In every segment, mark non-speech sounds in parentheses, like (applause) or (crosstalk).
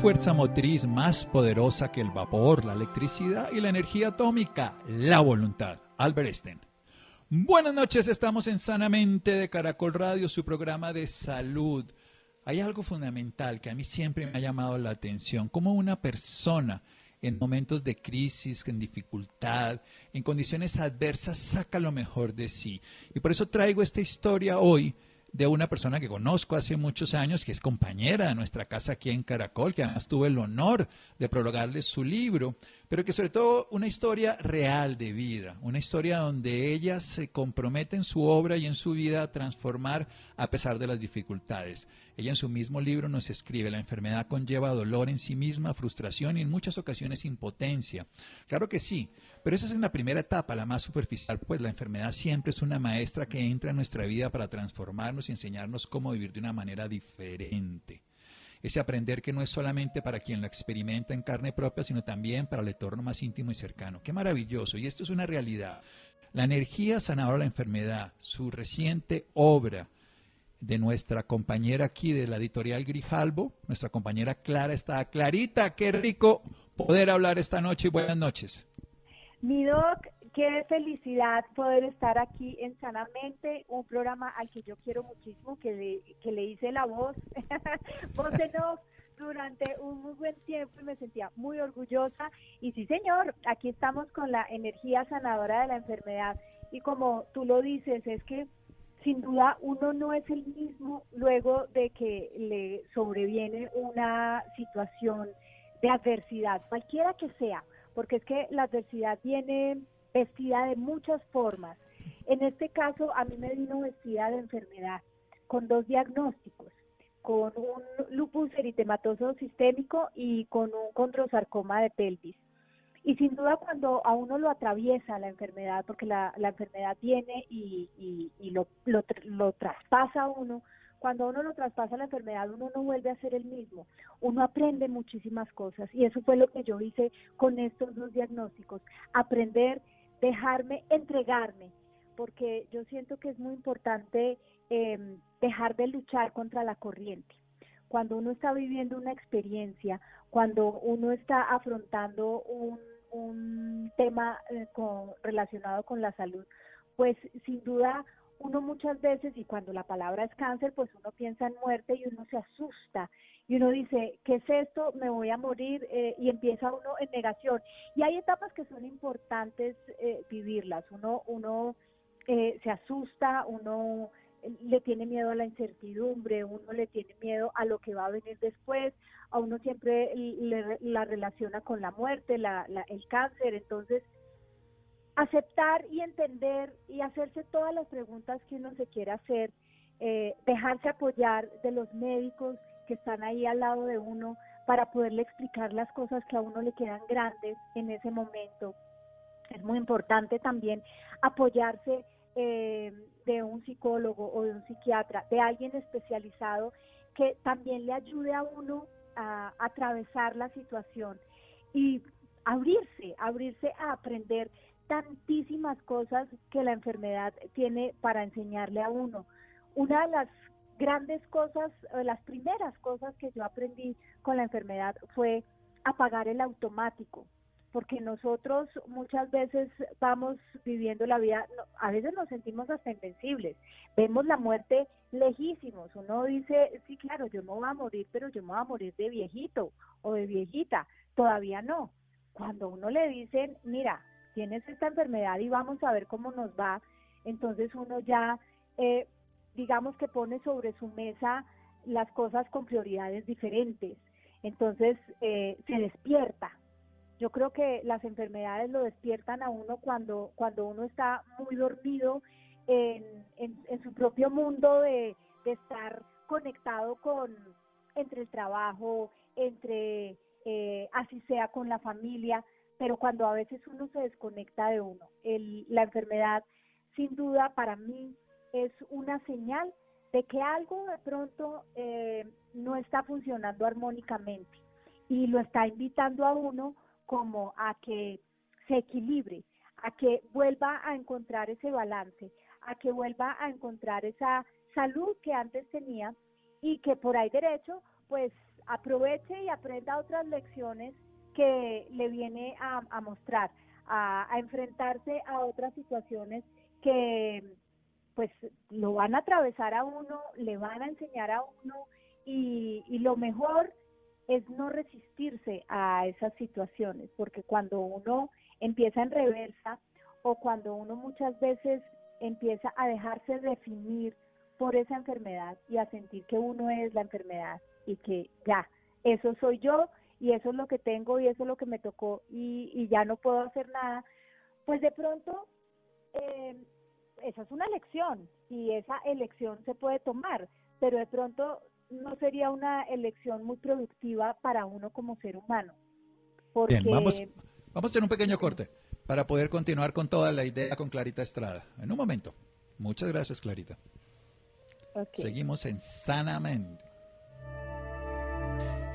Fuerza motriz más poderosa que el vapor, la electricidad y la energía atómica, la voluntad. Albert Einstein. Buenas noches, estamos en Sanamente de Caracol Radio, su programa de salud. Hay algo fundamental que a mí siempre me ha llamado la atención, como una persona en momentos de crisis, en dificultad, en condiciones adversas, saca lo mejor de sí. Y por eso traigo esta historia hoy de una persona que conozco hace muchos años, que es compañera de nuestra casa aquí en Caracol, que además tuve el honor de prologarle su libro, pero que sobre todo una historia real de vida, una historia donde ella se compromete en su obra y en su vida a transformar a pesar de las dificultades. Ella en su mismo libro nos escribe, la enfermedad conlleva dolor en sí misma, frustración y en muchas ocasiones impotencia. Claro que sí, pero esa es en la primera etapa, la más superficial, pues la enfermedad siempre es una maestra que entra en nuestra vida para transformarnos y enseñarnos cómo vivir de una manera diferente. Ese aprender que no es solamente para quien lo experimenta en carne propia, sino también para el entorno más íntimo y cercano. Qué maravilloso. Y esto es una realidad. La energía sanadora de la enfermedad, su reciente obra de nuestra compañera aquí de la editorial Grijalbo, nuestra compañera Clara está. Clarita, qué rico poder hablar esta noche y buenas noches. Mi doc, qué felicidad poder estar aquí en Sanamente, un programa al que yo quiero muchísimo, que le, que le hice la voz, (laughs) voz en off durante un muy buen tiempo y me sentía muy orgullosa. Y sí, señor, aquí estamos con la energía sanadora de la enfermedad. Y como tú lo dices, es que sin duda uno no es el mismo luego de que le sobreviene una situación de adversidad, cualquiera que sea porque es que la adversidad viene vestida de muchas formas. En este caso, a mí me vino vestida de enfermedad, con dos diagnósticos, con un lupus eritematoso sistémico y con un condrosarcoma de pelvis. Y sin duda cuando a uno lo atraviesa la enfermedad, porque la, enfermedad viene y, lo, lo, lo traspasa a uno, cuando uno lo traspasa la enfermedad, uno no vuelve a ser el mismo. Uno aprende muchísimas cosas y eso fue lo que yo hice con estos dos diagnósticos. Aprender, dejarme, entregarme, porque yo siento que es muy importante em, dejar de luchar contra la corriente. Cuando uno está viviendo una experiencia, cuando uno está afrontando un, tema eh, relacionado con la salud, pues sin duda uno muchas veces, y cuando la palabra es cáncer, pues uno piensa en muerte y uno se asusta. Y uno dice, ¿qué es esto? Me voy a morir eh, y empieza uno en negación. Y hay etapas que son importantes eh, vivirlas. Uno, uno eh, se asusta, uno le tiene miedo a la incertidumbre, uno le tiene miedo a lo que va a venir después, a uno siempre la relaciona con la muerte, la, el cáncer. Entonces, aceptar y entender y hacerse todas las preguntas que uno se quiera hacer, eh, dejarse apoyar de los médicos que están ahí al lado de uno para poderle explicar las cosas que a uno le quedan grandes en ese momento. Es muy importante también apoyarse eh, de un psicólogo o de un psiquiatra, de alguien especializado que también le ayude a uno a atravesar la situación y abrirse, abrirse a aprender tantísimas cosas que la enfermedad tiene para enseñarle a uno. Una de las grandes cosas, las primeras cosas que yo aprendí con la enfermedad fue apagar el automático, porque nosotros muchas veces vamos viviendo la vida, a veces nos sentimos hasta invencibles, vemos la muerte lejísimos, uno dice, sí, claro, yo no voy a morir, pero yo me voy a morir de viejito o de viejita, todavía no. Cuando uno le dicen, mira, tienes esta enfermedad y vamos a ver cómo nos va, entonces uno ya, eh, digamos que pone sobre su mesa las cosas con prioridades diferentes, entonces eh, se despierta. Yo creo que las enfermedades lo despiertan a uno cuando, cuando uno está muy dormido en, en, su propio mundo de, de estar conectado con entre el trabajo, entre, eh, así sea con la familia, pero cuando a veces uno se desconecta de uno. la enfermedad, sin duda, para mí es una señal de que algo de pronto eh, no está funcionando armónicamente y lo está invitando a uno como a que se equilibre, a que vuelva a encontrar ese balance, a que vuelva a encontrar esa salud que antes tenía y que por ahí derecho pues aproveche y aprenda otras lecciones que le viene a, mostrar, a, enfrentarse a otras situaciones que pues lo van a atravesar a uno, le van a enseñar a uno y, y lo mejor es no resistirse a esas situaciones, porque cuando uno empieza en reversa o cuando uno muchas veces empieza a dejarse definir por esa enfermedad y a sentir que uno es la enfermedad y que ya, eso soy yo y eso es lo que tengo y eso es lo que me tocó y, ya no puedo hacer nada, pues de pronto eh, esa es una elección y esa elección se puede tomar, pero de pronto no sería una elección muy productiva para uno como ser humano. Bien, vamos, vamos a hacer un pequeño corte para poder continuar con toda la idea con Clarita Estrada. En un momento. Muchas gracias, Clarita. Seguimos en Sanamente.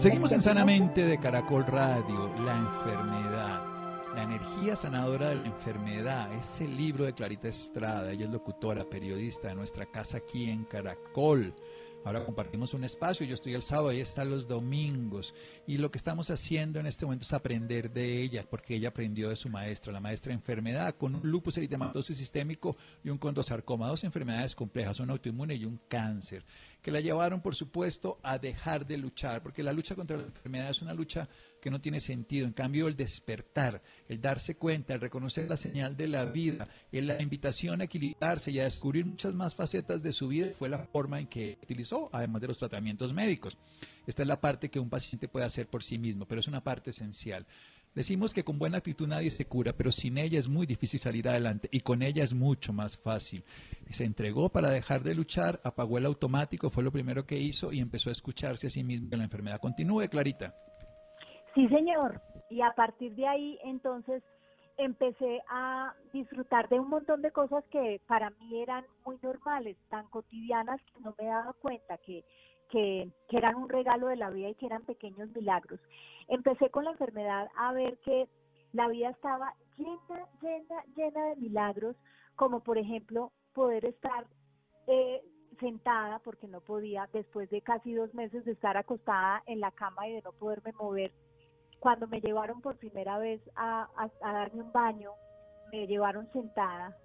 Seguimos en Sanamente de Caracol Radio, la enfermedad. La energía sanadora de la enfermedad, ese libro de Clarita Estrada, ella es locutora, periodista de nuestra casa aquí en Caracol. Ahora compartimos un espacio, yo estoy el sábado, y está los domingos. Y lo que estamos haciendo en este momento es aprender de ella, porque ella aprendió de su maestra, la maestra enfermedad, con un lupus eritematoso sistémico y un condosarcoma, dos enfermedades complejas, un autoinmune y un cáncer que la llevaron, por supuesto, a dejar de luchar, porque la lucha contra la enfermedad es una lucha que no tiene sentido. En cambio, el despertar, el darse cuenta, el reconocer la señal de la vida, la invitación a equilibrarse y a descubrir muchas más facetas de su vida fue la forma en que utilizó, además de los tratamientos médicos. Esta es la parte que un paciente puede hacer por sí mismo, pero es una parte esencial. Decimos que con buena actitud nadie se cura, pero sin ella es muy difícil salir adelante y con ella es mucho más fácil. Se entregó para dejar de luchar, apagó el automático, fue lo primero que hizo y empezó a escucharse a sí mismo que la enfermedad continúe, Clarita. Sí, señor. Y a partir de ahí, entonces, empecé a disfrutar de un montón de cosas que para mí eran muy normales, tan cotidianas que no me daba cuenta que, que, que eran un regalo de la vida y que eran pequeños milagros empecé con la enfermedad a ver que la vida estaba llena, llena, llena de milagros, como por ejemplo poder estar eh, sentada, porque no podía, después de casi dos meses de estar acostada en la cama y de no poderme mover. Cuando me llevaron por primera vez a, darme un baño, me llevaron sentada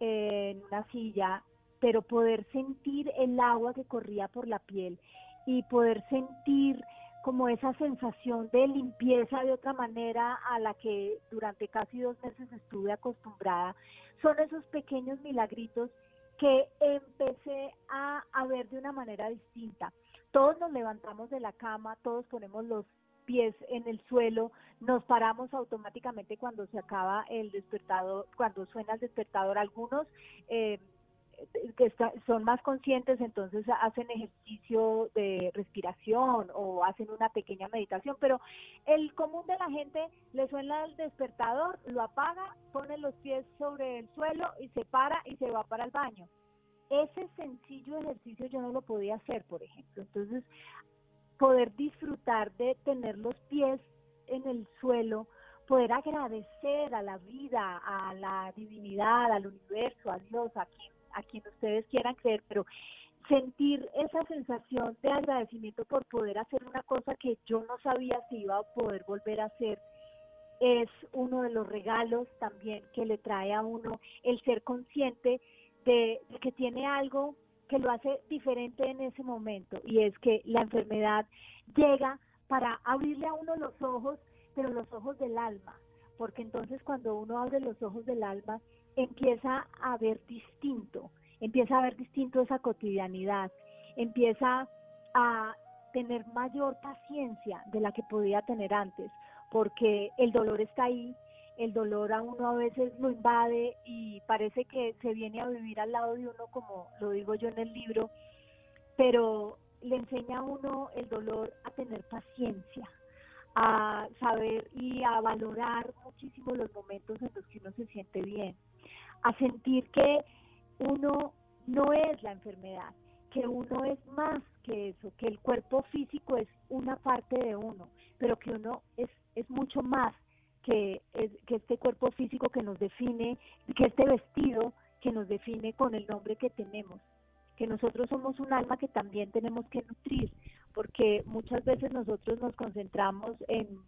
eh, en una silla, pero poder sentir el agua que corría por la piel y poder sentir como esa sensación de limpieza de otra manera a la que durante casi dos meses estuve acostumbrada, son esos pequeños milagritos que empecé a, ver de una manera distinta. Todos nos levantamos de la cama, todos ponemos los pies en el suelo, nos paramos automáticamente cuando se acaba el despertador, cuando suena el despertador. Algunos eh, que son más conscientes, entonces hacen ejercicio de respiración o hacen una pequeña meditación, pero el común de la gente le suena el despertador, lo apaga, pone los pies sobre el suelo y se para y se va para el baño. Ese sencillo ejercicio yo no lo podía hacer, por ejemplo. Entonces, poder disfrutar de tener los pies en el suelo, poder agradecer a la vida, a la divinidad, al universo, a Dios, a quien a quien ustedes quieran creer, pero sentir esa sensación de agradecimiento por poder hacer una cosa que yo no sabía si iba a poder volver a hacer, es uno de los regalos también que le trae a uno el ser consciente de, que tiene algo que lo hace diferente en ese momento y es que la enfermedad llega para abrirle a uno los ojos, pero los ojos del alma, porque entonces cuando uno abre los ojos del alma empieza a ver distinto, empieza a ver distinto esa cotidianidad, empieza a tener mayor paciencia de la que podía tener antes, porque el dolor está ahí, el dolor a uno a veces lo invade y parece que se viene a vivir al lado de uno, como lo digo yo en el libro, pero le enseña a uno el dolor a tener paciencia, a saber y a valorar muchísimo los momentos en los que uno se siente bien, a sentir que uno no es la enfermedad, que uno es más que eso, que el cuerpo físico es una parte de uno, pero que uno es, es mucho más que, que este cuerpo físico que nos define, que este vestido que nos define con el nombre que tenemos, que nosotros somos un alma que también tenemos que nutrir, porque muchas veces nosotros nos concentramos en,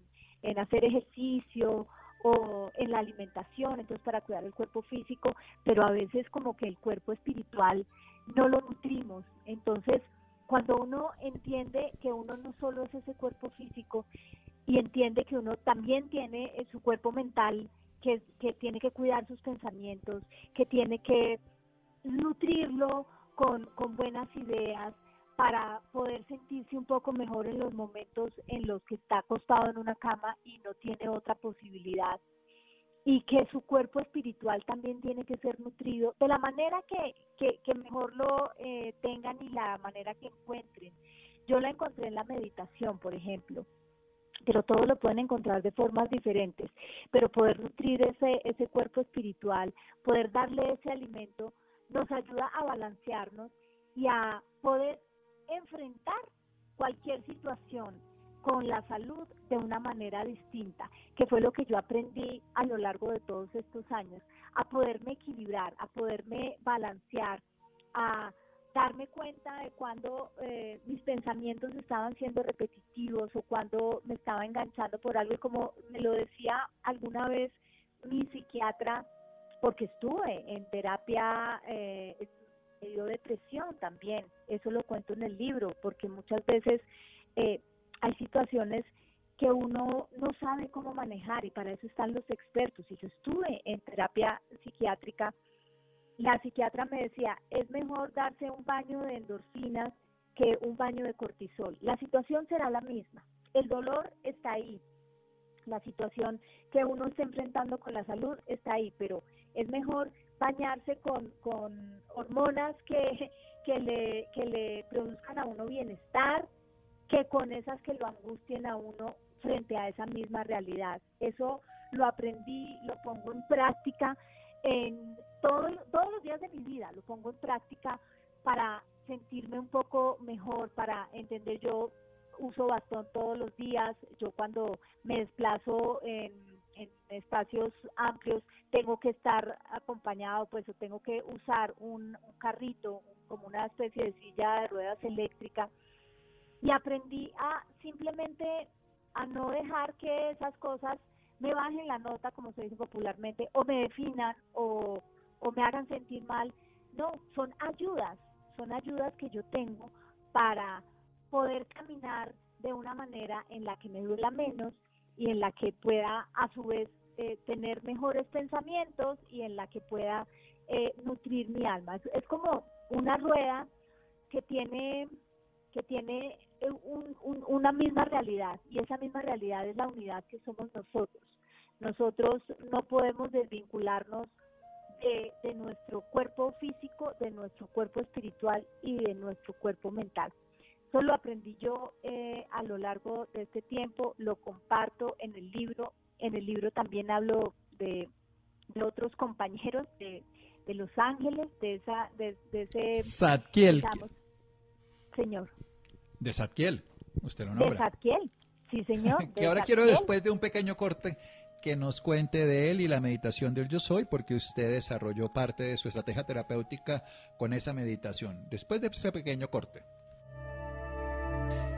en hacer ejercicio o en la alimentación, entonces para cuidar el cuerpo físico, pero a veces como que el cuerpo espiritual no lo nutrimos. Entonces, cuando uno entiende que uno no solo es ese cuerpo físico y entiende que uno también tiene eh, su cuerpo mental, que, que tiene que cuidar sus pensamientos, que tiene que nutrirlo con, con buenas ideas, para poder sentirse un poco mejor en los momentos en los que está acostado en una cama y no tiene otra posibilidad y que su cuerpo espiritual también tiene que ser nutrido de la manera que, que, mejor lo eh, tengan y la manera que encuentren. Yo la encontré en la meditación, por ejemplo, pero todos lo pueden encontrar de formas diferentes, pero poder nutrir ese, ese cuerpo espiritual, poder darle ese alimento, nos ayuda a balancearnos y a poder enfrentar cualquier situación con la salud de una manera distinta, que fue lo que yo aprendí a lo largo de todos estos años, a poderme equilibrar, a poderme balancear, a darme cuenta de cuando eh, mis pensamientos estaban siendo repetitivos o cuando me estaba enganchando por algo, y como me lo decía alguna vez mi psiquiatra, porque estuve en terapia, eh, dio depresión también, eso lo cuento en el libro, porque muchas veces... Eh, hay situaciones que uno no sabe cómo manejar y para eso están los expertos. Y yo estuve en terapia psiquiátrica, la psiquiatra me decía, es mejor darse un baño de endorfinas que un baño de cortisol. La situación será la misma, el dolor está ahí, la situación que uno está enfrentando con la salud está ahí, pero es mejor bañarse con, con hormonas que, que, le, que le produzcan a uno bienestar, que con esas que lo angustien a uno frente a esa misma realidad. Eso lo aprendí, lo pongo en práctica en todos los días de mi vida, lo pongo en práctica para sentirme un poco mejor, para entender yo uso bastón todos los días, yo cuando me desplazo en, espacios amplios tengo que estar acompañado, pues o tengo que usar un, un carrito, como una especie de silla de ruedas eléctrica y aprendí a simplemente a no dejar que esas cosas me bajen la nota, como se dice popularmente, o me definan o, o me hagan sentir mal. No, son ayudas, son ayudas que yo tengo para poder caminar de una manera en la que me duela menos y en la que pueda a su vez eh, tener mejores pensamientos y en la que pueda eh, nutrir mi alma. es como una rueda que tiene que tiene eh, una misma realidad y esa misma realidad es la unidad que somos nosotros. Nosotros no podemos desvincularnos de, nuestro cuerpo físico, de nuestro cuerpo espiritual y de nuestro cuerpo mental. Eso lo aprendí yo eh, a lo largo de este tiempo, lo comparto en el libro. En el libro también hablo de, otros compañeros de, Los Ángeles, de esa, de, ese, señor. De Zadkiel, usted lo nombra. De Zadkiel, sí señor. (laughs) que ahora quiero después de un pequeño corte que nos cuente de él y la meditación del yo soy, porque usted desarrolló parte de su estrategia terapéutica con esa meditación. Después de ese pequeño corte.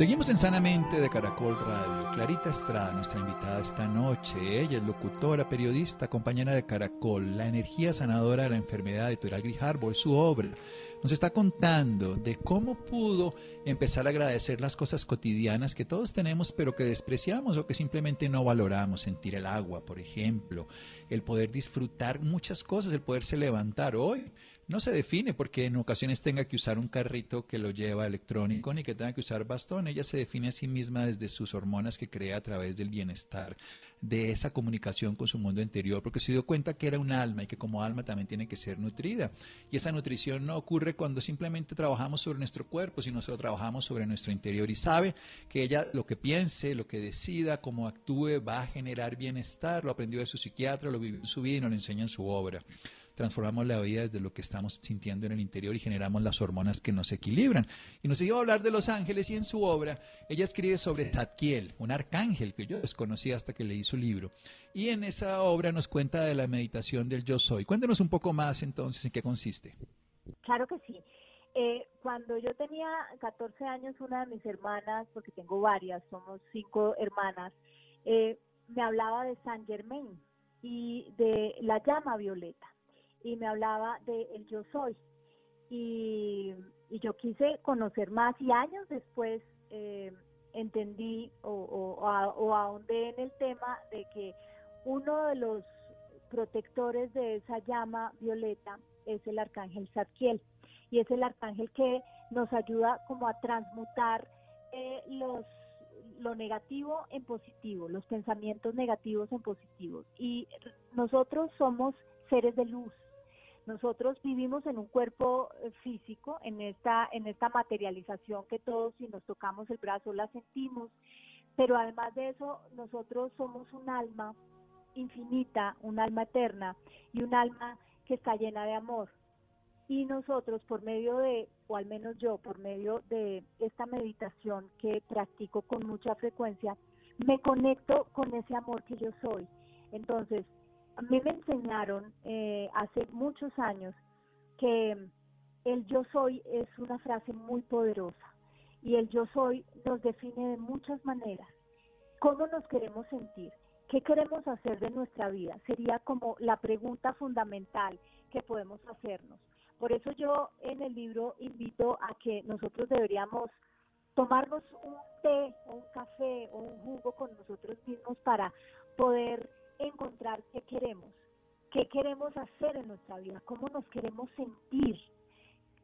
Seguimos en Sanamente de Caracol Radio. Clarita Estrada, nuestra invitada esta noche. Ella es locutora, periodista, compañera de Caracol, la energía sanadora de la enfermedad de Tural Grijalbo, su obra. Nos está contando de cómo pudo empezar a agradecer las cosas cotidianas que todos tenemos, pero que despreciamos o que simplemente no valoramos. Sentir el agua, por ejemplo, el poder disfrutar muchas cosas, el poderse levantar hoy no se define porque en ocasiones tenga que usar un carrito que lo lleva electrónico ni que tenga que usar bastón. Ella se define a sí misma desde sus hormonas que crea a través del bienestar, de esa comunicación con su mundo interior, porque se dio cuenta que era un alma y que como alma también tiene que ser nutrida. Y esa nutrición no ocurre cuando simplemente trabajamos sobre nuestro cuerpo, sino solo trabajamos sobre nuestro interior. Y sabe que ella lo que piense, lo que decida, cómo actúe, va a generar bienestar. Lo aprendió de su psiquiatra, lo vivió en su vida y nos lo enseña en su obra transformamos la vida desde lo que estamos sintiendo en el interior y generamos las hormonas que nos equilibran. Y nos iba a hablar de los ángeles y en su obra ella escribe sobre Zadkiel, un arcángel que yo desconocía hasta que leí su libro. Y en esa obra nos cuenta de la meditación del yo soy. Cuéntenos un poco más entonces en qué consiste. Claro que sí. Eh, cuando yo tenía 14 años, una de mis hermanas, porque tengo varias, somos cinco hermanas, eh, me hablaba de San Germain y de la llama violeta y me hablaba de el yo soy. Y, yo quise conocer más y años después eh, entendí o, o, ahondé en el tema de que uno de los protectores de esa llama violeta es el arcángel Zadkiel y es el arcángel que nos ayuda como a transmutar eh, los lo negativo en positivo, los pensamientos negativos en positivos. Y nosotros somos seres de luz, nosotros vivimos en un cuerpo eh, físico, en esta, en esta materialización que todos si nos tocamos el brazo la sentimos, pero además de eso nosotros somos un alma infinita, un alma eterna y un alma que está llena de amor. Y nosotros por medio de, o al menos yo, por medio de esta meditación que practico con mucha frecuencia, me conecto con ese amor que yo soy. Entonces, a mí me enseñaron eh, hace muchos años que el yo soy es una frase muy poderosa y el yo soy nos define de muchas maneras. ¿Cómo nos queremos sentir? ¿Qué queremos hacer de nuestra vida? Sería como la pregunta fundamental que podemos hacernos. Por eso yo en el libro invito a que nosotros deberíamos tomarnos un té o un café o un jugo con nosotros mismos para poder encontrar qué queremos, qué queremos hacer en nuestra vida, cómo nos queremos sentir,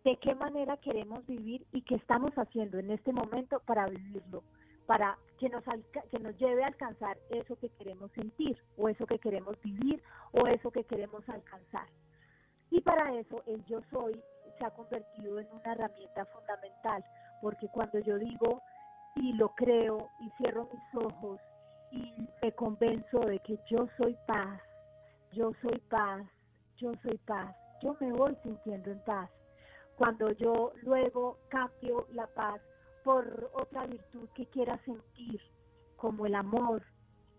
de qué manera queremos vivir y qué estamos haciendo en este momento para vivirlo, para que nos, que nos lleve a alcanzar eso que queremos sentir o eso que queremos vivir o eso que queremos alcanzar. Y para eso el yo soy se ha convertido en una herramienta fundamental, porque cuando yo digo y lo creo y cierro mis ojos y me convenzo de que yo soy paz, yo soy paz, yo soy paz, yo me voy sintiendo en paz. Cuando yo luego cambio la paz por otra virtud que quiera sentir, como el amor,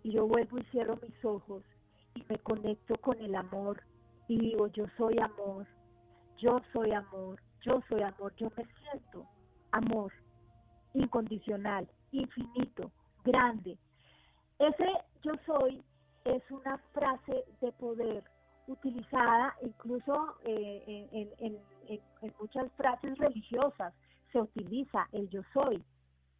y yo vuelvo y cierro mis ojos y me conecto con el amor y digo, yo soy amor, yo soy amor, yo soy amor, yo me siento amor incondicional, infinito, grande, ese yo soy es una frase de poder utilizada incluso eh, en, muchas frases religiosas. Se utiliza el yo soy.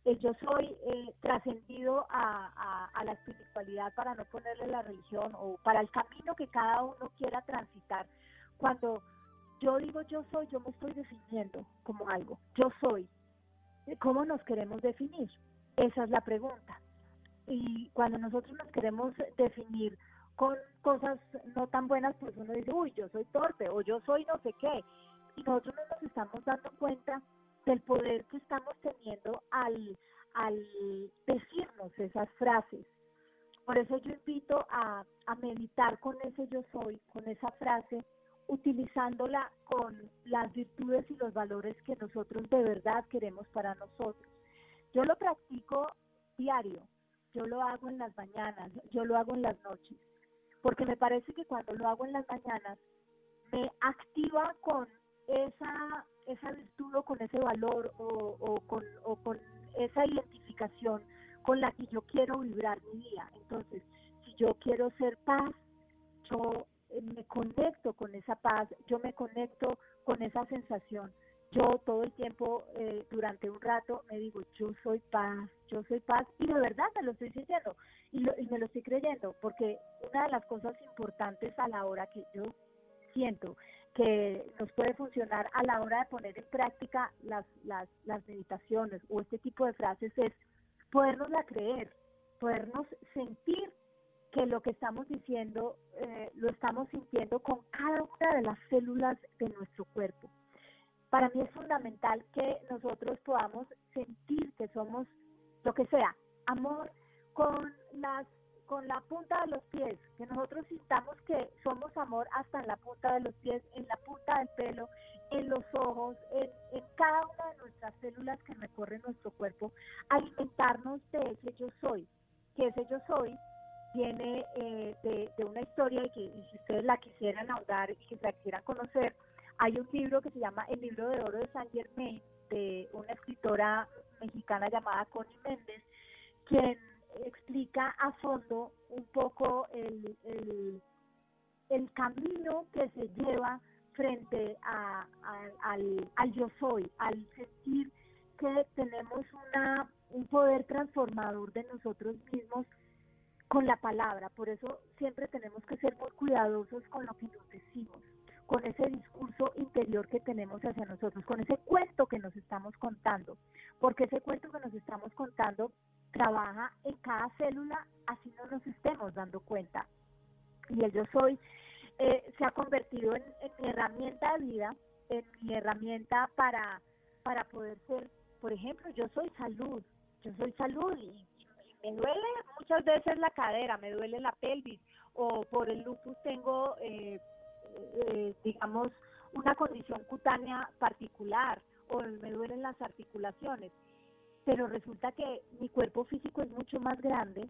El yo soy eh, trascendido a, a, la espiritualidad para no ponerle la religión o para el camino que cada uno quiera transitar. Cuando yo digo yo soy, yo me estoy definiendo como algo. Yo soy. ¿Cómo nos queremos definir? Esa es la pregunta. Y cuando nosotros nos queremos definir con cosas no tan buenas, pues uno dice, uy, yo soy torpe o yo soy no sé qué. Y nosotros no nos estamos dando cuenta del poder que estamos teniendo al, al decirnos esas frases. Por eso yo invito a, a meditar con ese yo soy, con esa frase, utilizándola con las virtudes y los valores que nosotros de verdad queremos para nosotros. Yo lo practico diario, yo lo hago en las mañanas, yo lo hago en las noches, porque me parece que cuando lo hago en las mañanas me activa con esa, esa virtud o con ese valor o, o, con, o con esa identificación con la que yo quiero vibrar mi día. Entonces, si yo quiero ser paz, yo eh, me conecto con esa paz, yo me conecto con esa sensación. Yo todo el tiempo, eh, durante un rato, me digo, yo soy paz, yo soy paz, y de verdad me lo estoy diciendo y, y me lo estoy creyendo, porque una de las cosas importantes a la hora que yo siento que nos puede funcionar a la hora de poner en práctica las, las, las meditaciones o este tipo de frases es podernosla creer, podernos sentir que lo que estamos diciendo eh, lo estamos sintiendo con cada una de las células de nuestro cuerpo. Para mí es fundamental que nosotros podamos sentir que somos lo que sea, amor con las con la punta de los pies, que nosotros sintamos que somos amor hasta en la punta de los pies, en la punta del pelo, en los ojos, en, cada una de nuestras células que recorren nuestro cuerpo, alimentarnos de ese yo soy, que ese yo soy viene eh, de, una historia y que si ustedes la quisieran ahondar y que la quisieran conocer, hay un libro que se llama El libro de oro de San Germain, de una escritora mexicana llamada Connie Méndez, quien explica a fondo un poco el, el, camino que se lleva frente a, al, al yo soy, al sentir que tenemos una, un poder transformador de nosotros mismos con la palabra. Por eso siempre tenemos que ser muy cuidadosos con lo que nos decimos, con ese discurso interior que tenemos hacia nosotros, con ese cuento que nos estamos contando, porque ese cuento que nos estamos contando trabaja en cada célula, así no nos estemos dando cuenta. Y el yo soy eh, se ha convertido en, mi herramienta de vida, en mi herramienta para, para poder ser, por ejemplo, yo soy salud, yo soy salud y, me duele muchas veces la cadera, me duele la pelvis, o por el lupus tengo, eh, eh, digamos, una condición cutánea particular, o me duelen las articulaciones pero resulta que mi cuerpo físico es mucho más grande,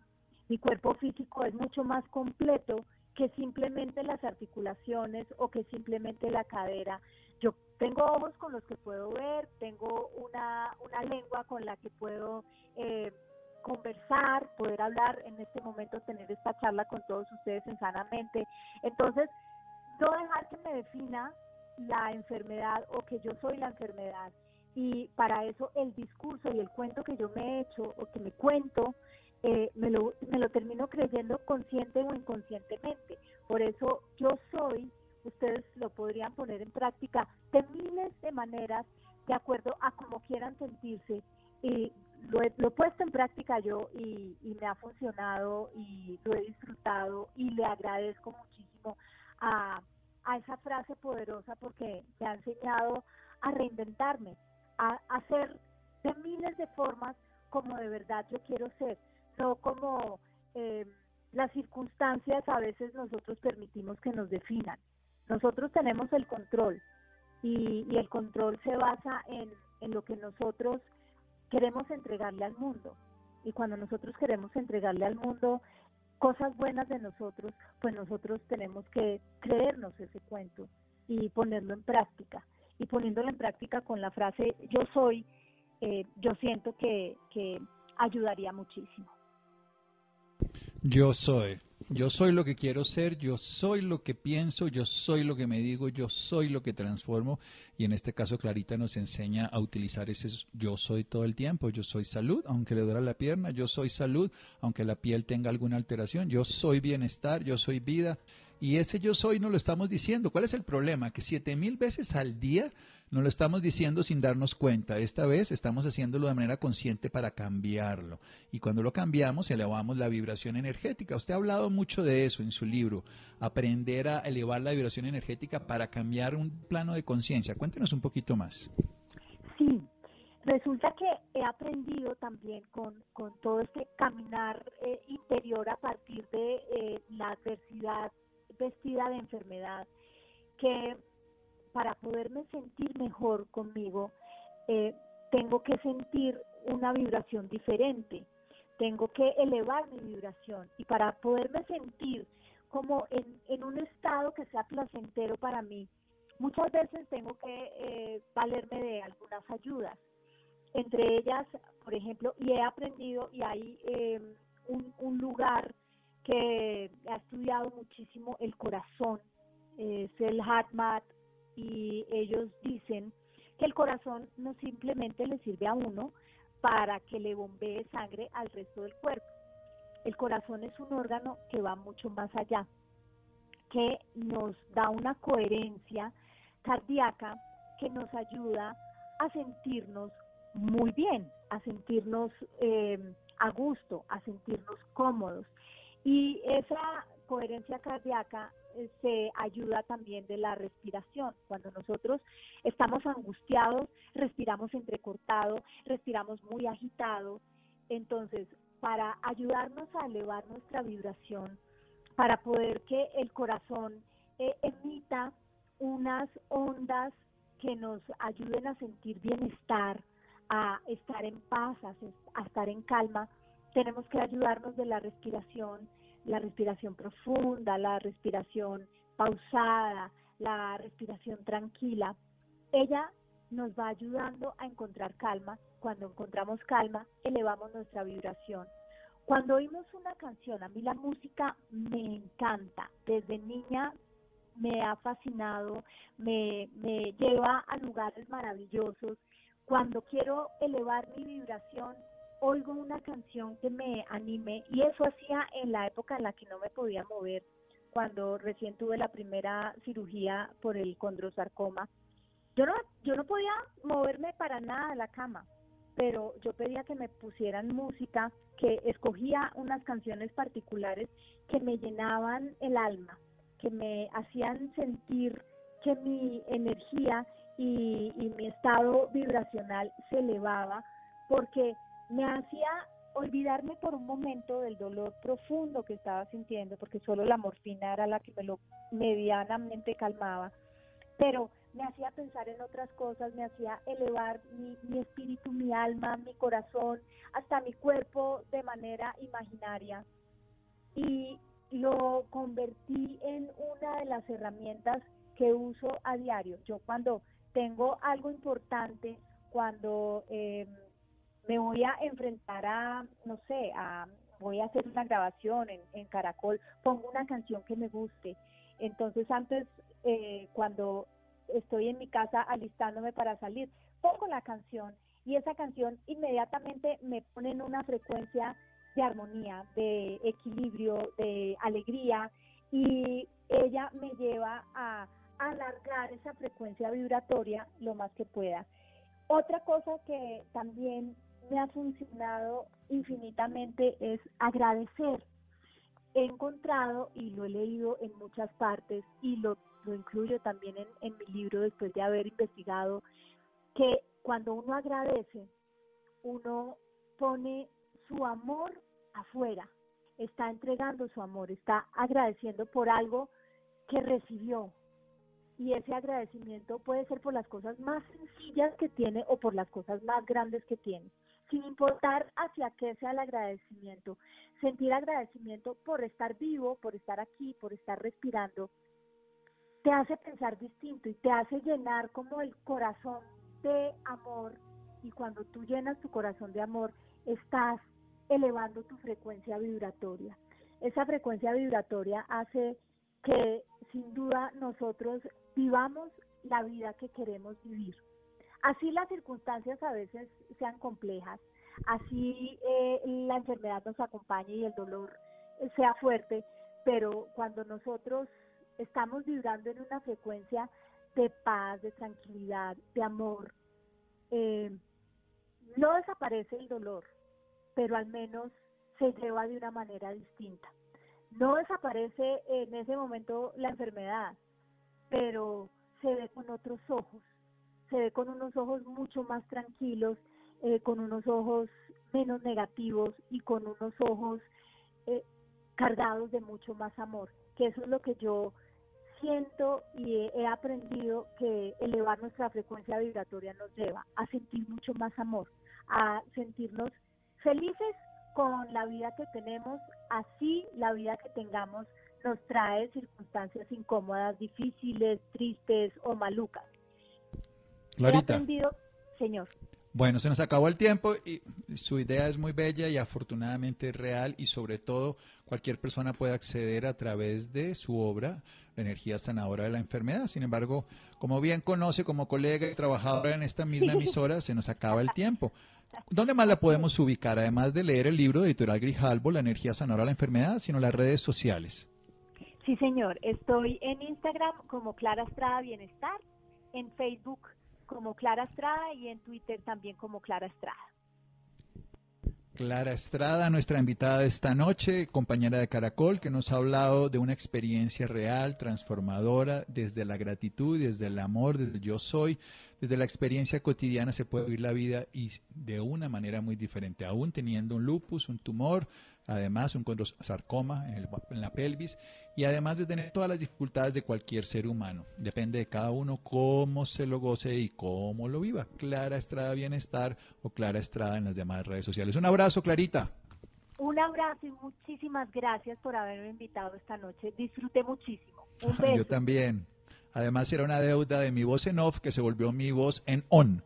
mi cuerpo físico es mucho más completo que simplemente las articulaciones o que simplemente la cadera. Yo tengo ojos con los que puedo ver, tengo una, una lengua con la que puedo eh, conversar, poder hablar en este momento, tener esta charla con todos ustedes en sanamente. Entonces, no dejar que me defina la enfermedad o que yo soy la enfermedad, y para eso el discurso y el cuento que yo me he hecho o que me cuento, eh, me, lo, me lo termino creyendo consciente o inconscientemente. Por eso yo soy, ustedes lo podrían poner en práctica de miles de maneras de acuerdo a cómo quieran sentirse. Y lo he, lo puesto en práctica yo y, y me ha funcionado y lo he disfrutado y le agradezco muchísimo a, a esa frase poderosa porque me ha enseñado a reinventarme a hacer de miles de formas como de verdad yo quiero ser, no como eh, las circunstancias a veces nosotros permitimos que nos definan. Nosotros tenemos el control y, y el control se basa en, en lo que nosotros queremos entregarle al mundo. Y cuando nosotros queremos entregarle al mundo cosas buenas de nosotros, pues nosotros tenemos que creernos ese cuento y ponerlo en práctica y poniéndolo en práctica con la frase yo soy, eh, yo siento que, que ayudaría muchísimo. Yo soy. Yo soy lo que quiero ser, yo soy lo que pienso, yo soy lo que me digo, yo soy lo que transformo. Y en este caso Clarita nos enseña a utilizar ese yo soy todo el tiempo. Yo soy salud, aunque le duela la pierna, yo soy salud, aunque la piel tenga alguna alteración, yo soy bienestar, yo soy vida. Y ese yo soy no lo estamos diciendo. ¿Cuál es el problema? Que siete mil veces al día no lo estamos diciendo sin darnos cuenta. Esta vez estamos haciéndolo de manera consciente para cambiarlo. Y cuando lo cambiamos, elevamos la vibración energética. Usted ha hablado mucho de eso en su libro, aprender a elevar la vibración energética para cambiar un plano de conciencia. Cuéntenos un poquito más. Sí, resulta que he aprendido también con, todo este caminar eh, interior a partir de eh, la adversidad vestida de enfermedad, que para poderme sentir mejor conmigo, eh, tengo que sentir una vibración diferente, tengo que elevar mi vibración y para poderme sentir como en, un estado que sea placentero para mí, muchas veces tengo que eh, valerme de algunas ayudas. Entre ellas, por ejemplo, y he aprendido, y hay eh, un, un, lugar que ha estudiado muchísimo el corazón, es el HeartMath y ellos dicen que el corazón no simplemente le sirve a uno para que le bombee sangre al resto del cuerpo. El corazón es un órgano que va mucho más allá, que nos da una coherencia cardíaca que nos ayuda a sentirnos muy bien, a sentirnos eh, a gusto, a sentirnos cómodos. Y esa coherencia cardíaca se ayuda también de la respiración. Cuando nosotros estamos angustiados, respiramos entrecortado, respiramos muy agitado. Entonces, para ayudarnos a elevar nuestra vibración, para poder que el corazón eh, emita unas ondas que nos ayuden a sentir bienestar, a estar en paz, a estar en calma, tenemos que ayudarnos de la respiración, la respiración profunda, la respiración pausada, la respiración tranquila. Ella nos va ayudando a encontrar calma. Cuando encontramos calma, elevamos nuestra vibración. Cuando oímos una canción, a mí la música me encanta. Desde niña me ha fascinado, me, me lleva a lugares maravillosos. Cuando quiero elevar mi vibración, oigo una canción que me anime y eso hacía en la época en la que no me podía mover, cuando recién tuve la primera cirugía por el condrosarcoma. Yo no, yo no podía moverme para nada de la cama, pero yo pedía que me pusieran música, que escogía unas canciones particulares que me llenaban el alma, que me hacían sentir que mi energía y, y mi estado vibracional se elevaba, porque me hacía olvidarme por un momento del dolor profundo que estaba sintiendo, porque solo la morfina era la que me lo medianamente calmaba, pero me hacía pensar en otras cosas, me hacía elevar mi, mi espíritu, mi alma, mi corazón, hasta mi cuerpo de manera imaginaria. Y lo convertí en una de las herramientas que uso a diario. Yo cuando tengo algo importante, cuando... Eh, me voy a enfrentar a, no sé, a, voy a hacer una grabación en, Caracol, pongo una canción que me guste. Entonces antes, eh, cuando estoy en mi casa alistándome para salir, pongo la canción y esa canción inmediatamente me pone en una frecuencia de armonía, de equilibrio, de alegría y ella me lleva a alargar esa frecuencia vibratoria lo más que pueda. Otra cosa que también me ha funcionado infinitamente es agradecer. He encontrado y lo he leído en muchas partes y lo, lo incluyo también en, en mi libro después de haber investigado que cuando uno agradece, uno pone su amor afuera, está entregando su amor, está agradeciendo por algo que recibió. Y ese agradecimiento puede ser por las cosas más sencillas que tiene o por las cosas más grandes que tiene sin importar hacia qué sea el agradecimiento. Sentir agradecimiento por estar vivo, por estar aquí, por estar respirando, te hace pensar distinto y te hace llenar como el corazón de amor. Y cuando tú llenas tu corazón de amor, estás elevando tu frecuencia vibratoria. Esa frecuencia vibratoria hace que sin duda nosotros vivamos la vida que queremos vivir. Así las circunstancias a veces sean complejas, así eh, la enfermedad nos acompañe y el dolor sea fuerte, pero cuando nosotros estamos vibrando en una frecuencia de paz, de tranquilidad, de amor. Eh, no desaparece el dolor, pero al menos se lleva de una manera distinta. No desaparece en ese momento la enfermedad, pero se ve con otros ojos, se ve con unos ojos mucho más tranquilos, eh, con unos ojos menos negativos y con unos ojos eh, cargados de mucho más amor, que eso es lo que yo siento y he, aprendido que elevar nuestra frecuencia vibratoria nos lleva a sentir mucho más amor, a sentirnos felices con la vida que tenemos, así la vida que tengamos nos trae circunstancias incómodas, difíciles, tristes o malucas. Clarita. He aprendido, señor. Bueno, se nos acabó el tiempo y su idea es muy bella y afortunadamente real y sobre todo cualquier persona puede acceder a través de su obra, La energía sanadora de la enfermedad. Sin embargo, como bien conoce como colega y trabajadora en esta misma emisora, se nos acaba el tiempo. ¿Dónde más la podemos ubicar, además de leer el libro de Editorial Grijalbo, La energía sanadora de la enfermedad, sino las redes sociales? Sí, señor. Estoy en Instagram como Clara Estrada Bienestar, en Facebook como Clara Estrada y en Twitter también como Clara Estrada. Clara Estrada, nuestra invitada esta noche, compañera de Caracol, que nos ha hablado de una experiencia real, transformadora, desde la gratitud, desde el amor, desde yo soy, desde la experiencia cotidiana se puede vivir la vida y de una manera muy diferente, aún teniendo un lupus, un tumor, además un sarcoma en, en, la pelvis y además de tener todas las dificultades de cualquier ser humano. Depende de cada uno cómo se lo goce y cómo lo viva. Clara Estrada Bienestar o Clara Estrada en las demás redes sociales. Un abrazo, Clarita. Un abrazo y muchísimas gracias por haberme invitado esta noche. Disfruté muchísimo. Un (laughs) beso. Yo también. Además era una deuda de mi voz en off que se volvió mi voz en on.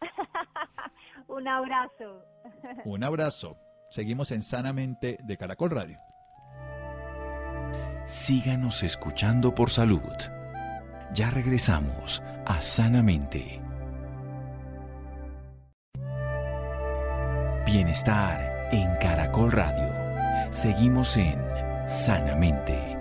(laughs) Un abrazo. Un abrazo. Seguimos en Sanamente de Caracol Radio. Síganos escuchando por salud. Ya regresamos a Sanamente. Bienestar en Caracol Radio. Seguimos en Sanamente.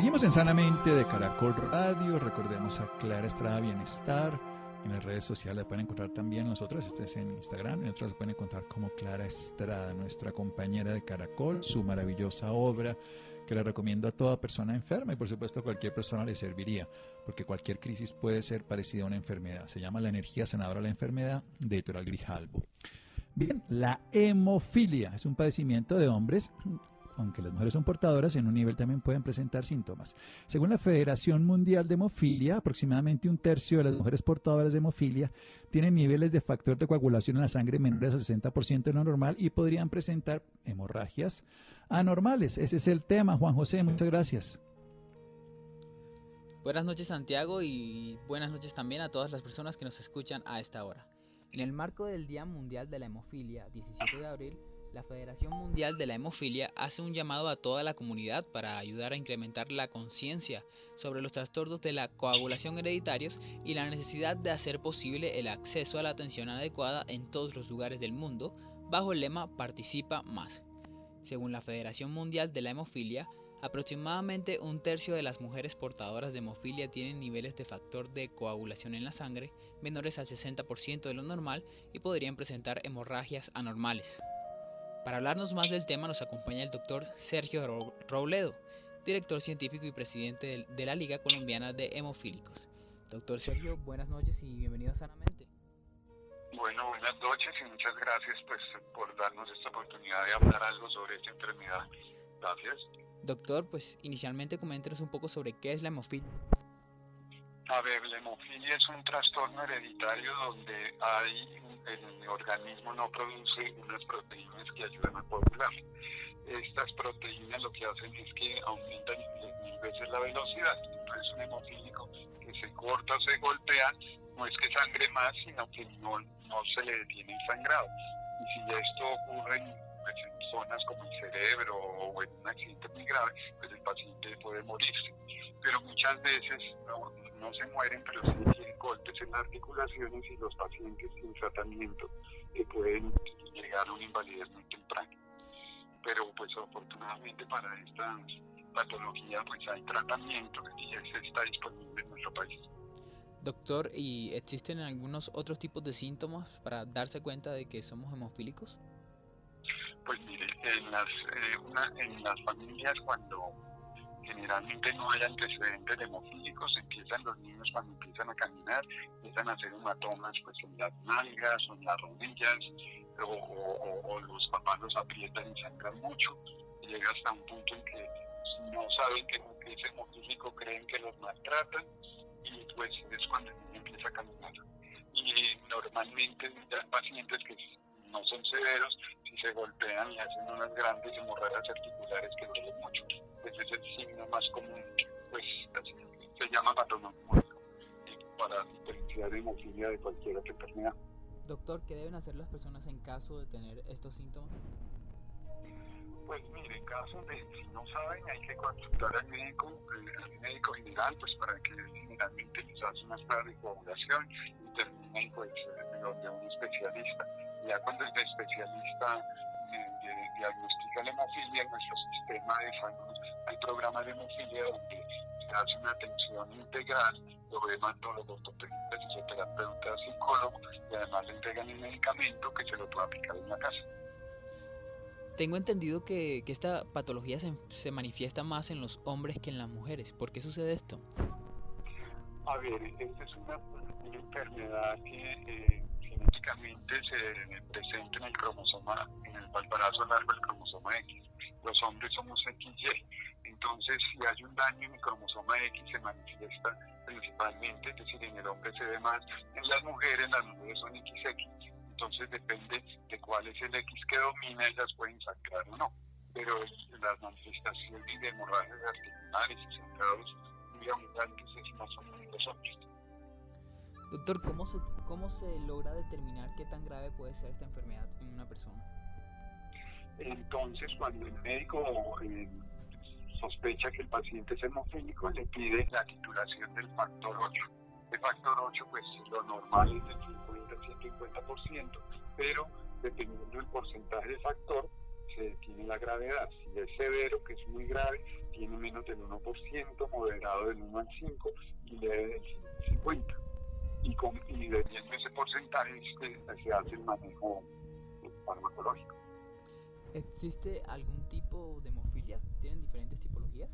Seguimos en Sanamente de Caracol Radio. Recordemos a Clara Estrada Bienestar. En las redes sociales pueden encontrar también nosotros. Este es en Instagram. En otras pueden encontrar como Clara Estrada, nuestra compañera de Caracol, su maravillosa obra que le recomiendo a toda persona enferma y por supuesto a cualquier persona le serviría, porque cualquier crisis puede ser parecida a una enfermedad. Se llama La energía sanadora de la enfermedad de Editorial Grijalbo. Bien, la hemofilia es un padecimiento de hombres aunque las mujeres son portadoras, en un nivel también pueden presentar síntomas. Según la Federación Mundial de Hemofilia, aproximadamente un tercio de las mujeres portadoras de hemofilia tienen niveles de factor de coagulación en la sangre menores al 60% de lo normal y podrían presentar hemorragias anormales. Ese es el tema, Juan José, muchas gracias. Buenas noches Santiago y buenas noches también a todas las personas que nos escuchan a esta hora. En el marco del Día Mundial de la Hemofilia, 17 de abril, la Federación Mundial de la Hemofilia hace un llamado a toda la comunidad para ayudar a incrementar la conciencia sobre los trastornos de la coagulación hereditarios y la necesidad de hacer posible el acceso a la atención adecuada en todos los lugares del mundo bajo el lema Participa más. Según la Federación Mundial de la Hemofilia, aproximadamente un tercio de las mujeres portadoras de hemofilia tienen niveles de factor de coagulación en la sangre menores al 60% de lo normal y podrían presentar hemorragias anormales. Para hablarnos más del tema nos acompaña el doctor Sergio Robledo, director científico y presidente de la Liga Colombiana de Hemofílicos. Doctor Sergio, buenas noches y bienvenido a Sanamente. Bueno, buenas noches y muchas gracias pues, por darnos esta oportunidad de hablar algo sobre esta enfermedad. Gracias. Doctor, pues inicialmente coméntenos un poco sobre qué es la hemofilia. A ver, la hemofilia es un trastorno hereditario donde hay el organismo no produce unas proteínas que ayudan a coagular. Estas proteínas lo que hacen es que aumentan mil veces la velocidad. Entonces un hemofílico que se corta se golpea, no es que sangre más, sino que no, no se le detiene el sangrado. Y si esto ocurre en, pues, zonas como el cerebro o en un accidente muy grave, pues el paciente puede morirse. Pero muchas veces no, no se mueren, pero sí tienen golpes en las articulaciones y los pacientes sin tratamiento que pueden llegar a una invalidez muy temprana. Pero pues afortunadamente para esta patología pues hay tratamiento y ese está disponible en nuestro país. Doctor, ¿y existen algunos otros tipos de síntomas para darse cuenta de que somos hemofílicos? Pues mire, en las, eh, una, en las familias cuando generalmente no hay antecedentes hemofílicos, empiezan los niños cuando empiezan a caminar, empiezan a hacer hematomas pues en las nalgas o en las rodillas, o, los papás los aprietan y sangran mucho, llega hasta un punto en que no saben que es hemofílico, creen que los maltratan, y pues es cuando el niño empieza a caminar. Y normalmente ya pacientes que no son severos, si se golpean y hacen unas grandes hemorragias articulares que duelen mucho. Ese es el signo más común, pues así, se llama patología para diferenciar hemofilia de cualquier otra enfermedad. Doctor, ¿qué deben hacer las personas en caso de tener estos síntomas? Pues mire, en caso de si no saben, hay que consultar al médico, al médico general, pues para que generalmente les hace unas pruebas de coagulación y terminen pues donde un especialista. Ya cuando el especialista eh, diagnostica la hemofilia en nuestro sistema de salud, hay programas de hemofilia donde se hace una atención integral, lo hematólogos, ortopedistas, fisioterapeutas, psicólogos y además le entregan el medicamento que se lo puede aplicar en la casa. Tengo entendido que, que esta patología se, se, manifiesta más en los hombres que en las mujeres. ¿Por qué sucede esto? A ver, esta es una, una enfermedad que eh, genéticamente se presenta en el cromosoma, en el palparazo largo del cromosoma X. Los hombres somos XY. Entonces, si hay un daño en el cromosoma X, se manifiesta principalmente, es decir, en el hombre se ve más, en las mujeres, las mujeres son XX entonces depende de cuál es el X que domina, ellas pueden sangrar o no. Pero las manifestaciones de hemorragias articulares y sangrados muy abundantes es más o menos los hombres. Doctor, ¿cómo se, ¿cómo se logra determinar qué tan grave puede ser esta enfermedad en una persona? Entonces, cuando el médico eh, sospecha que el paciente es hemofílico, le pide la titulación del factor 8. El factor 8, pues lo normal es del 150%, pero dependiendo del porcentaje de factor, se tiene la gravedad. Si es severo, que es muy grave, tiene menos del 1%, moderado del 1 al 5 y leve del 50. Y, con, y de ese porcentaje se, se hace el manejo farmacológico. ¿Existe algún tipo de hemofilias? ¿Tienen diferentes tipologías?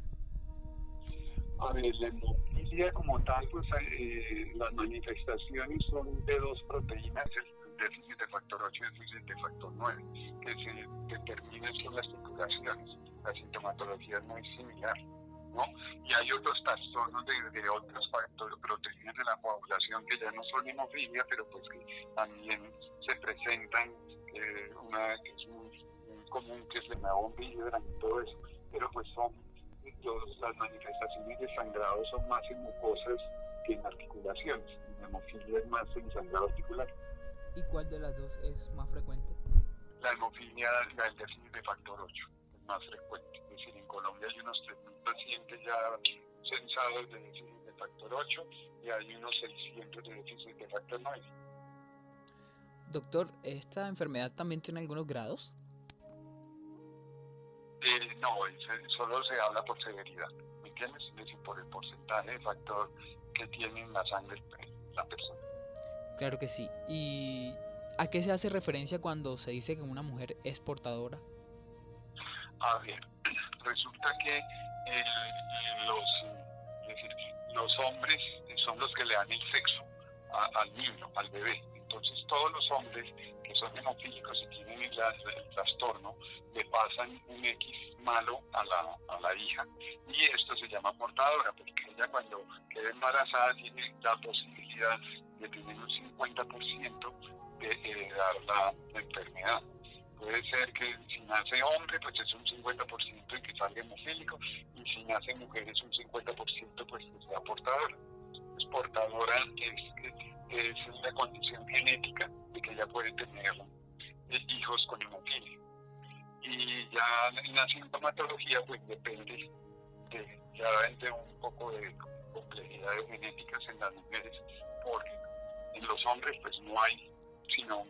A ver, la hemofilia como tal, pues eh, las manifestaciones son de dos proteínas, el déficit de factor 8 y el déficit de factor 9, que se determinan con las circulaciones. La sintomatología es muy similar. ¿No? Y hay otros trastornos de, de otros factores, proteínas de la coagulación que ya no son hemofilia, pero pues que también se presentan, eh, una que es muy, muy, común, que es la bomba y todo eso, pero pues son los, las manifestaciones de sangrado son más en mucosas que en articulaciones. La hemofilia es más en sangrado articular. ¿Y cuál de las dos es más frecuente? La hemofilia, la del déficit de factor 8, es más frecuente. Es decir, Colombia hay unos 3.000 pacientes ya censados de déficit de factor 8 y hay unos 600 de déficit de factor 9. Doctor, ¿esta enfermedad también tiene algunos grados? Eh, no, solo se habla por severidad, ¿me entiendes? Es decir, por el porcentaje de factor que tiene en la sangre la persona. Claro que sí. ¿Y a qué se hace referencia cuando se dice que una mujer es portadora? A ver, resulta que el, los, hombres son los que le dan el sexo al niño, al bebé. Entonces todos los hombres que son hemofílicos y tienen el, trastorno le pasan un X malo a la, a la hija y esto se llama portadora porque ella cuando queda embarazada tiene la posibilidad de tener un 50% de heredar la, la enfermedad. Puede ser que si nace hombre, pues es un 50% de que salga hemofílico, y si nace mujer es un 50% pues que sea portadora. Pues portadora es, es condición genética de que ella puede tener hijos con hemofilia. Y ya en la sintomatología pues depende de, ya de un poco de complejidades genéticas en las mujeres, porque en los hombres pues no hay sino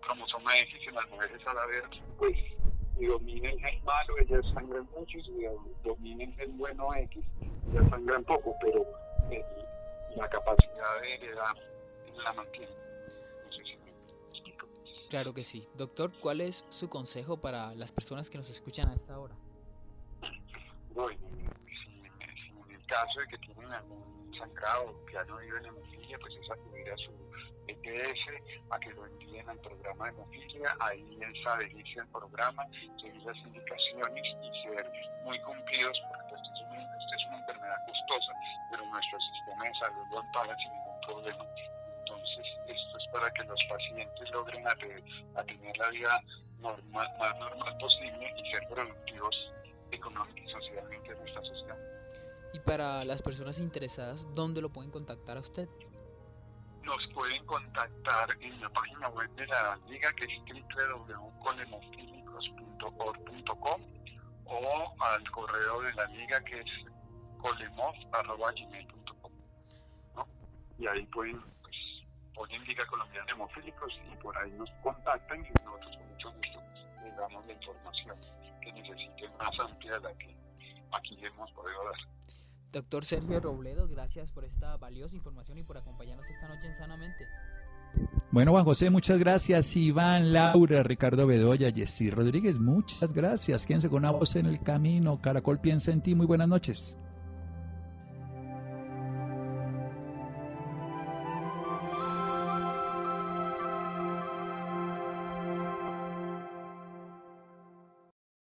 cromosoma X en las mujeres al haber pues si domina el gen malo, ellas sangran mucho, y si domina el bueno X, ellas sangran poco, pero la capacidad de heredar la mantiene. No sé si me explico. Claro que sí. Doctor, ¿cuál es su consejo para las personas que nos escuchan a esta hora? Bueno, si, en el caso de que tienen algún sangrado que han oído en hemofilia, pues es acudir a su EPS, a que lo envíen al programa de hemofilia, ahí es adherirse al programa, seguir las indicaciones y ser muy cumplidos, porque esto es, una, es una enfermedad costosa, pero nuestro sistema de salud lo ampara sin ningún problema. Entonces, esto es para que los pacientes logren a, tener la vida normal, más normal posible y ser productivos económica y socialmente en nuestra sociedad. Y para las personas interesadas, ¿dónde lo pueden contactar a usted? Nos pueden contactar en la página web de la liga que es www.colemofílicos.org.com o al correo de la liga que es colemof.gmail.com ¿no? y ahí pueden pues, ponen Liga Colombiana de Hemofílicos y por ahí nos contactan y nosotros con mucho gusto les damos la información que necesiten más amplia de la que aquí hemos podido dar. Doctor Sergio Robledo, gracias por esta valiosa información y por acompañarnos esta noche en Sanamente. Bueno, Juan José, muchas gracias. Iván, Laura, Ricardo Bedoya, Jessy Rodríguez, muchas gracias. Quédense con una voz en el camino. Caracol piensa en ti. Muy buenas noches.